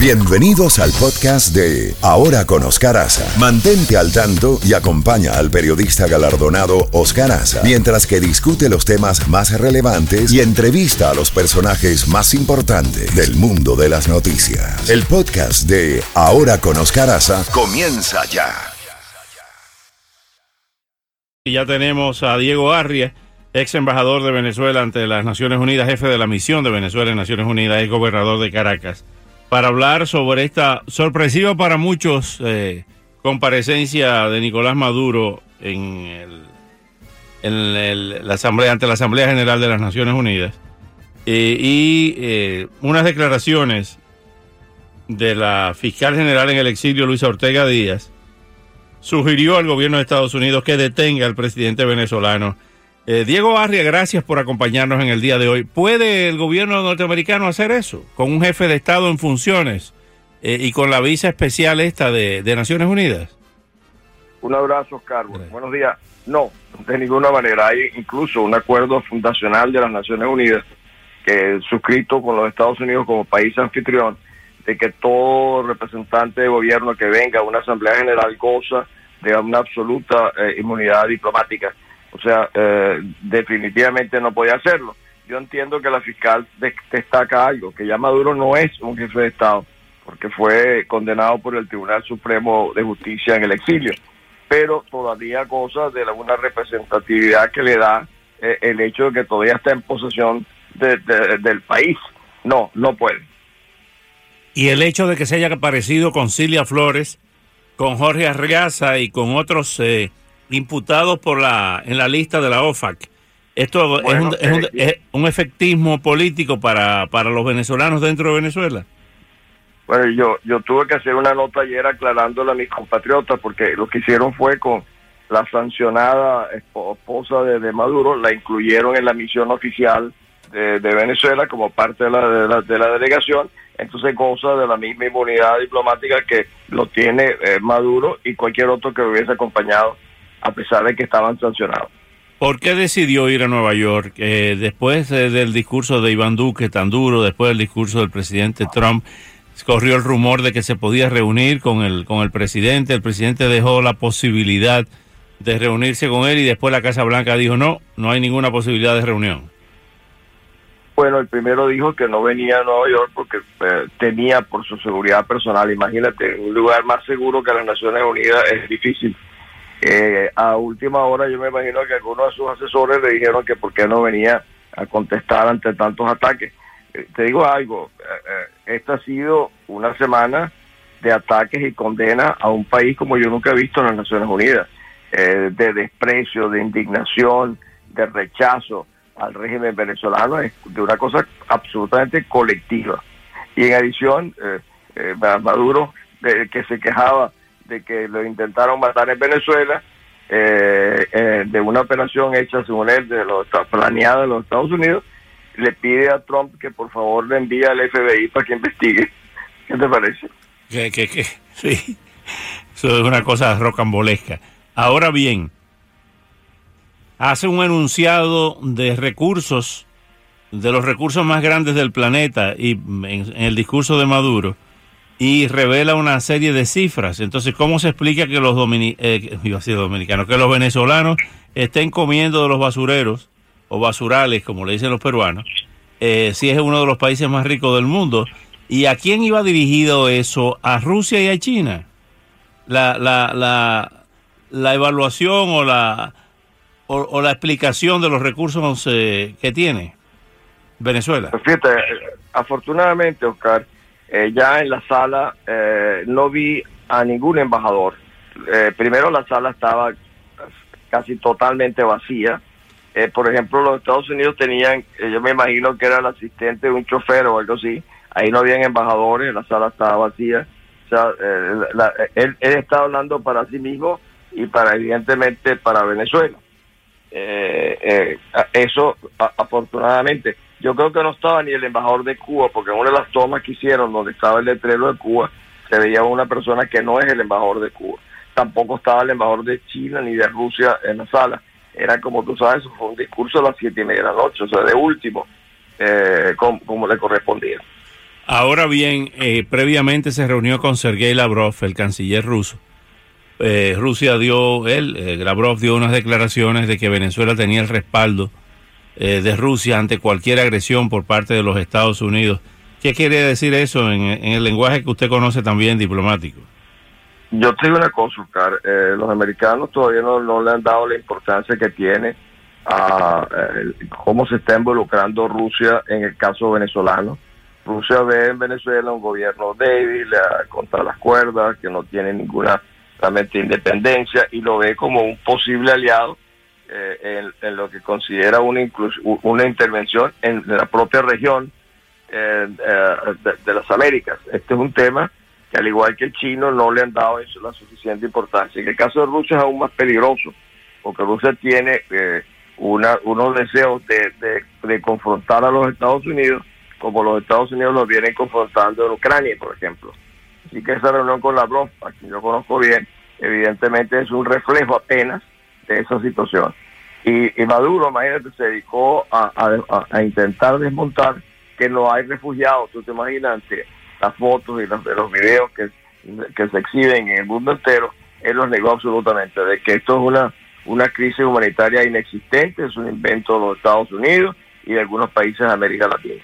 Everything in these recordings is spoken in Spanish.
Bienvenidos al podcast de Ahora con Oscar Aza. Mantente al tanto y acompaña al periodista galardonado Oscar Aza mientras que discute los temas más relevantes y entrevista a los personajes más importantes del mundo de las noticias. El podcast de Ahora con Oscar Aza comienza ya. Y ya tenemos a Diego Arria, ex embajador de Venezuela ante las Naciones Unidas, jefe de la misión de Venezuela en Naciones Unidas, ex gobernador de Caracas para hablar sobre esta sorpresiva para muchos eh, comparecencia de Nicolás Maduro en, la asamblea ante la Asamblea General de las Naciones Unidas. Eh, y eh, unas declaraciones de la fiscal general en el exilio Luisa Ortega Díaz sugirió al gobierno de Estados Unidos que detenga al presidente venezolano eh, Diego Arria, gracias por acompañarnos en el día de hoy. ¿Puede el gobierno norteamericano hacer eso con un jefe de Estado en funciones eh, y con la visa especial esta de, Naciones Unidas? Un abrazo, Carlos. Buenos días. No, de ninguna manera. Hay incluso un acuerdo fundacional de las Naciones Unidas que suscrito con los Estados Unidos como país anfitrión de que todo representante de gobierno que venga a una Asamblea General goza de una absoluta eh, inmunidad diplomática o sea, eh, definitivamente no podía hacerlo. Yo entiendo que la fiscal destaca algo, que ya Maduro no es un jefe de Estado, porque fue condenado por el Tribunal Supremo de Justicia en el exilio, pero todavía goza de una representatividad que le da eh, el hecho de que todavía está en posesión del país. No, no puede. Y el hecho de que se haya aparecido con Cilia Flores, con Jorge Arreaza y con otros eh, imputados por la en la lista de la OFAC. ¿Esto es, un, eh, es, un, efectismo político para, para los venezolanos dentro de Venezuela? Bueno, yo, yo tuve que hacer una nota ayer aclarándole a mis compatriotas porque lo que hicieron fue con la sancionada esposa de, Maduro, la incluyeron en la misión oficial de, Venezuela como parte de la, de la, delegación, entonces goza de la misma inmunidad diplomática que lo tiene eh, Maduro y cualquier otro que lo hubiese acompañado a pesar de que estaban sancionados. ¿Por qué decidió ir a Nueva York? Eh, después eh, del discurso de Iván Duque tan duro, después del discurso del presidente Trump, corrió el rumor de que se podía reunir con el, con el presidente. El presidente dejó la posibilidad de reunirse con él y después la Casa Blanca dijo no, no hay ninguna posibilidad de reunión. Bueno, el primero dijo que no venía a Nueva York porque eh, tenía por su seguridad personal. Imagínate, un lugar más seguro que las Naciones Unidas es difícil. Eh, a última hora yo me imagino que algunos de sus asesores le dijeron que por qué no venía a contestar ante tantos ataques. Eh, te digo algo, eh, esta ha sido una semana de ataques y condenas a un país como yo nunca he visto en las Naciones Unidas, de desprecio, de indignación, de rechazo al régimen venezolano, es de una cosa absolutamente colectiva. Y en adición, Maduro, que se quejaba de que lo intentaron matar en Venezuela, eh, eh, de una operación hecha, según él, de los, planeada en los Estados Unidos, le pide a Trump que por favor le envíe al FBI para que investigue. ¿Qué te parece? Que, que, que, sí, eso es una cosa rocambolesca. Ahora bien, hace un enunciado de recursos, de los recursos más grandes del planeta, y en el discurso de Maduro, y revela una serie de cifras. Entonces, ¿cómo se explica que los eh, dominicanos, que los venezolanos estén comiendo de los basureros o basurales, como le dicen los peruanos, eh, si es uno de los países más ricos del mundo? ¿Y a quién iba dirigido eso? ¿A Rusia y a China? La, la, la, la evaluación o la, o, la explicación de los recursos eh, que tiene Venezuela. Pues fíjate, afortunadamente, Oscar, eh, ya en la sala eh, no vi a ningún embajador. Eh, primero la sala estaba casi totalmente vacía. por ejemplo, los Estados Unidos tenían, yo me imagino que era el asistente de un chofer o algo así. Ahí no habían embajadores, la sala estaba vacía. O sea, él, él está hablando para sí mismo y para evidentemente para Venezuela. eso afortunadamente yo creo que no estaba ni el embajador de Cuba, porque en una de las tomas que hicieron donde estaba el letrero de Cuba, se veía una persona que no es el embajador de Cuba. Tampoco estaba el embajador de China ni de Rusia en la sala. Era como tú sabes, fue un discurso a las siete y media de la noche, o sea, de último, eh, como, le correspondía. Ahora bien, eh, previamente se reunió con Sergei Lavrov, el canciller ruso. Eh, Rusia dio, él, eh, Lavrov dio unas declaraciones de que Venezuela tenía el respaldo de Rusia ante cualquier agresión por parte de los Estados Unidos. ¿Qué quiere decir eso en, el lenguaje que usted conoce también diplomático? Yo te digo una cosa, Oscar. los americanos todavía no, no, le han dado la importancia que tiene a cómo se está involucrando Rusia en el caso venezolano Rusia ve en Venezuela un gobierno débil, contra las cuerdas, que no tiene ninguna realmente independencia y lo ve como un posible aliado eh, en, lo que considera una, una intervención en la propia región eh, eh, de, las Américas. Este es un tema que al igual que el chino no le han dado eso la suficiente importancia. En el caso de Rusia es aún más peligroso, porque Rusia tiene una, unos deseos de, de confrontar a los Estados Unidos como los Estados Unidos los vienen confrontando en Ucrania, por ejemplo. Así que esa reunión con Lavrov, a quien yo conozco bien, evidentemente es un reflejo apenas de esa situación. Y, Maduro, imagínate, se dedicó a, intentar desmontar que no hay refugiados. Tú te imaginas las fotos y los, los videos que, que se exhiben en el mundo entero, él los negó absolutamente, de que esto es una, una crisis humanitaria inexistente, es un invento de los Estados Unidos y de algunos países de América Latina.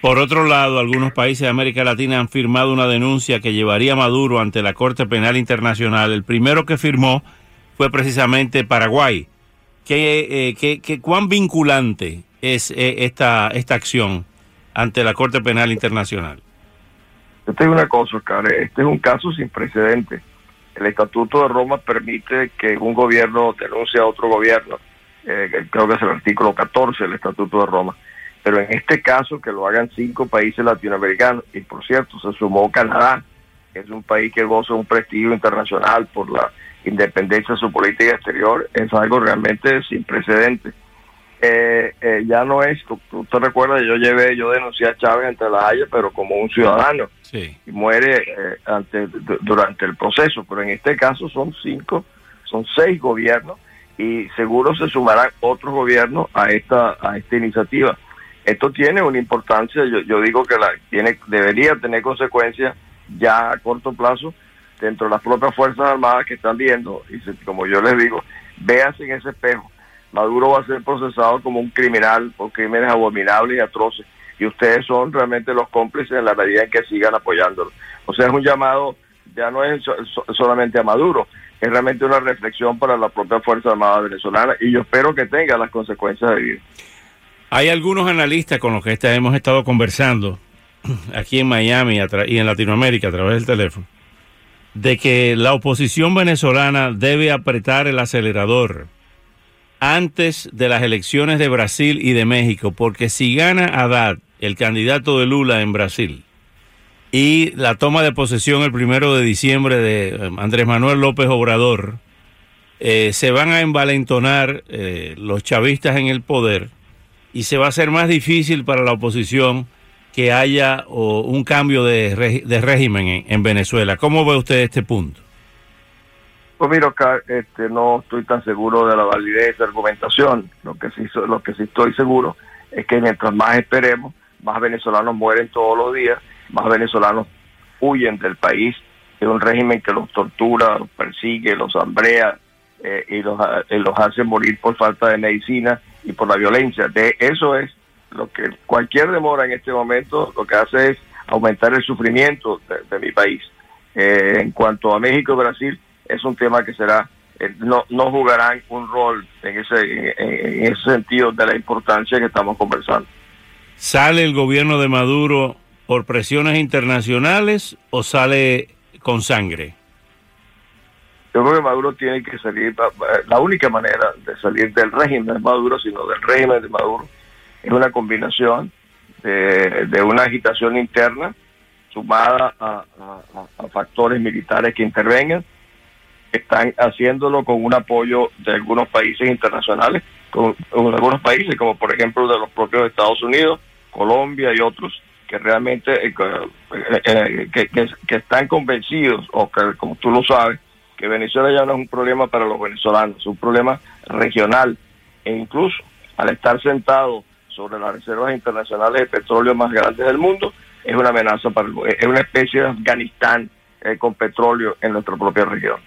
Por otro lado, algunos países de América Latina han firmado una denuncia que llevaría a Maduro ante la Corte Penal Internacional. El primero que firmó fue precisamente Paraguay. ¿Qué, eh, cuán vinculante es eh, esta, esta acción ante la Corte Penal Internacional? Yo te una cosa. Este es un caso sin precedentes. El Estatuto de Roma permite que un gobierno denuncie a otro gobierno. Eh, creo que es el artículo 14 del Estatuto de Roma pero en este caso que lo hagan cinco países latinoamericanos, y por cierto, se sumó Canadá, que es un país que goza un prestigio internacional por la independencia de su política exterior, es algo realmente sin precedentes. Eh, eh, ya no es, tú, te recuerdas, yo llevé, yo denuncié a Chávez ante la Haya, pero como un ciudadano, y muere eh, ante, durante el proceso, pero en este caso son cinco, son seis gobiernos, y seguro se sumarán otros gobiernos a esta, a esta iniciativa esto tiene una importancia, yo, digo que la tiene, debería tener consecuencias ya a corto plazo dentro de las propias Fuerzas Armadas que están viendo, y como yo les digo, véanse en ese espejo. Maduro va a ser procesado como un criminal por crímenes abominables y atroces, y ustedes son realmente los cómplices en la medida en que sigan apoyándolo. O sea, es un llamado, ya no es solamente a Maduro, es realmente una reflexión para la propia Fuerza Armada venezolana, y yo espero que tenga las consecuencias de vivir. Hay algunos analistas con los que hemos estado conversando aquí en Miami y en Latinoamérica a través del teléfono, de que la oposición venezolana debe apretar el acelerador antes de las elecciones de Brasil y de México, porque si gana Haddad, el candidato de Lula en Brasil, y la toma de posesión el primero de diciembre de eh, Andrés Manuel López Obrador, eh, se van a envalentonar eh, los chavistas en el poder y se va a hacer más difícil para la oposición que haya un cambio de, régimen en, Venezuela. ¿Cómo ve usted este punto? Pues mira, este, no estoy tan seguro de la validez de la argumentación. Lo que sí, lo que sí estoy seguro es que mientras más esperemos, más venezolanos mueren todos los días, más venezolanos huyen del país de un régimen que los tortura, los persigue, los hambrea eh, y, los, eh, los hace morir por falta de medicina y por la violencia. De eso es lo que cualquier demora en este momento lo que hace es aumentar el sufrimiento de, mi país. Eh, en cuanto a México y Brasil, es un tema que será, eh, no, no jugarán un rol en ese, en, ese sentido de la importancia que estamos conversando. ¿Sale el gobierno de Maduro por presiones internacionales o sale con sangre? Yo creo que Maduro tiene que salir, la única manera de salir del régimen de Maduro, sino del régimen de Maduro, es una combinación de, una agitación interna sumada a, factores militares que intervengan, están haciéndolo con un apoyo de algunos países internacionales, con, algunos países como por ejemplo de los propios Estados Unidos, Colombia y otros, que realmente eh, eh, que, están convencidos, o que como tú lo sabes, que Venezuela ya no es un problema para los venezolanos, es un problema regional. E incluso al estar sentado sobre las reservas internacionales de petróleo más grandes del mundo, es una amenaza para el, es una especie de Afganistán eh, con petróleo en nuestra propia región.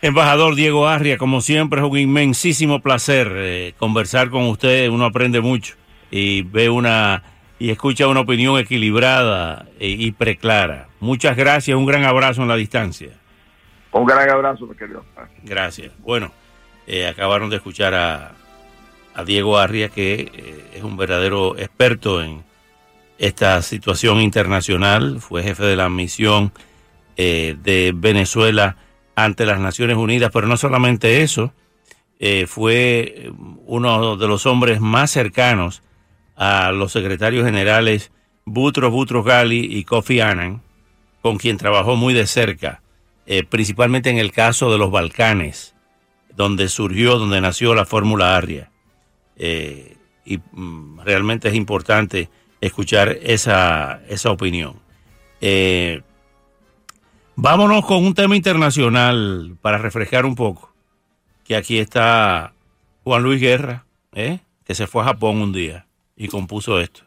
Embajador Diego Arria, como siempre es un inmensísimo placer eh, conversar con usted, uno aprende mucho y ve una y escucha una opinión equilibrada y, preclara. Muchas gracias, un gran abrazo en la distancia. Un gran abrazo, mi querido. Gracias. Bueno, eh, acabaron de escuchar a, a Diego Arria, que eh, es un verdadero experto en esta situación internacional, fue jefe de la misión de Venezuela ante las Naciones Unidas, pero no solamente eso, eh, fue uno de los hombres más cercanos a los secretarios generales Butros Butros Gali y Kofi Annan, con quien trabajó muy de cerca, eh, principalmente en el caso de los Balcanes, donde surgió, donde nació la Fórmula Arria. Eh, y mm, realmente es importante escuchar esa, esa opinión. Vámonos con un tema internacional para refrescar un poco. Que aquí está Juan Luis Guerra, ¿eh? que se fue a Japón un día y compuso esto.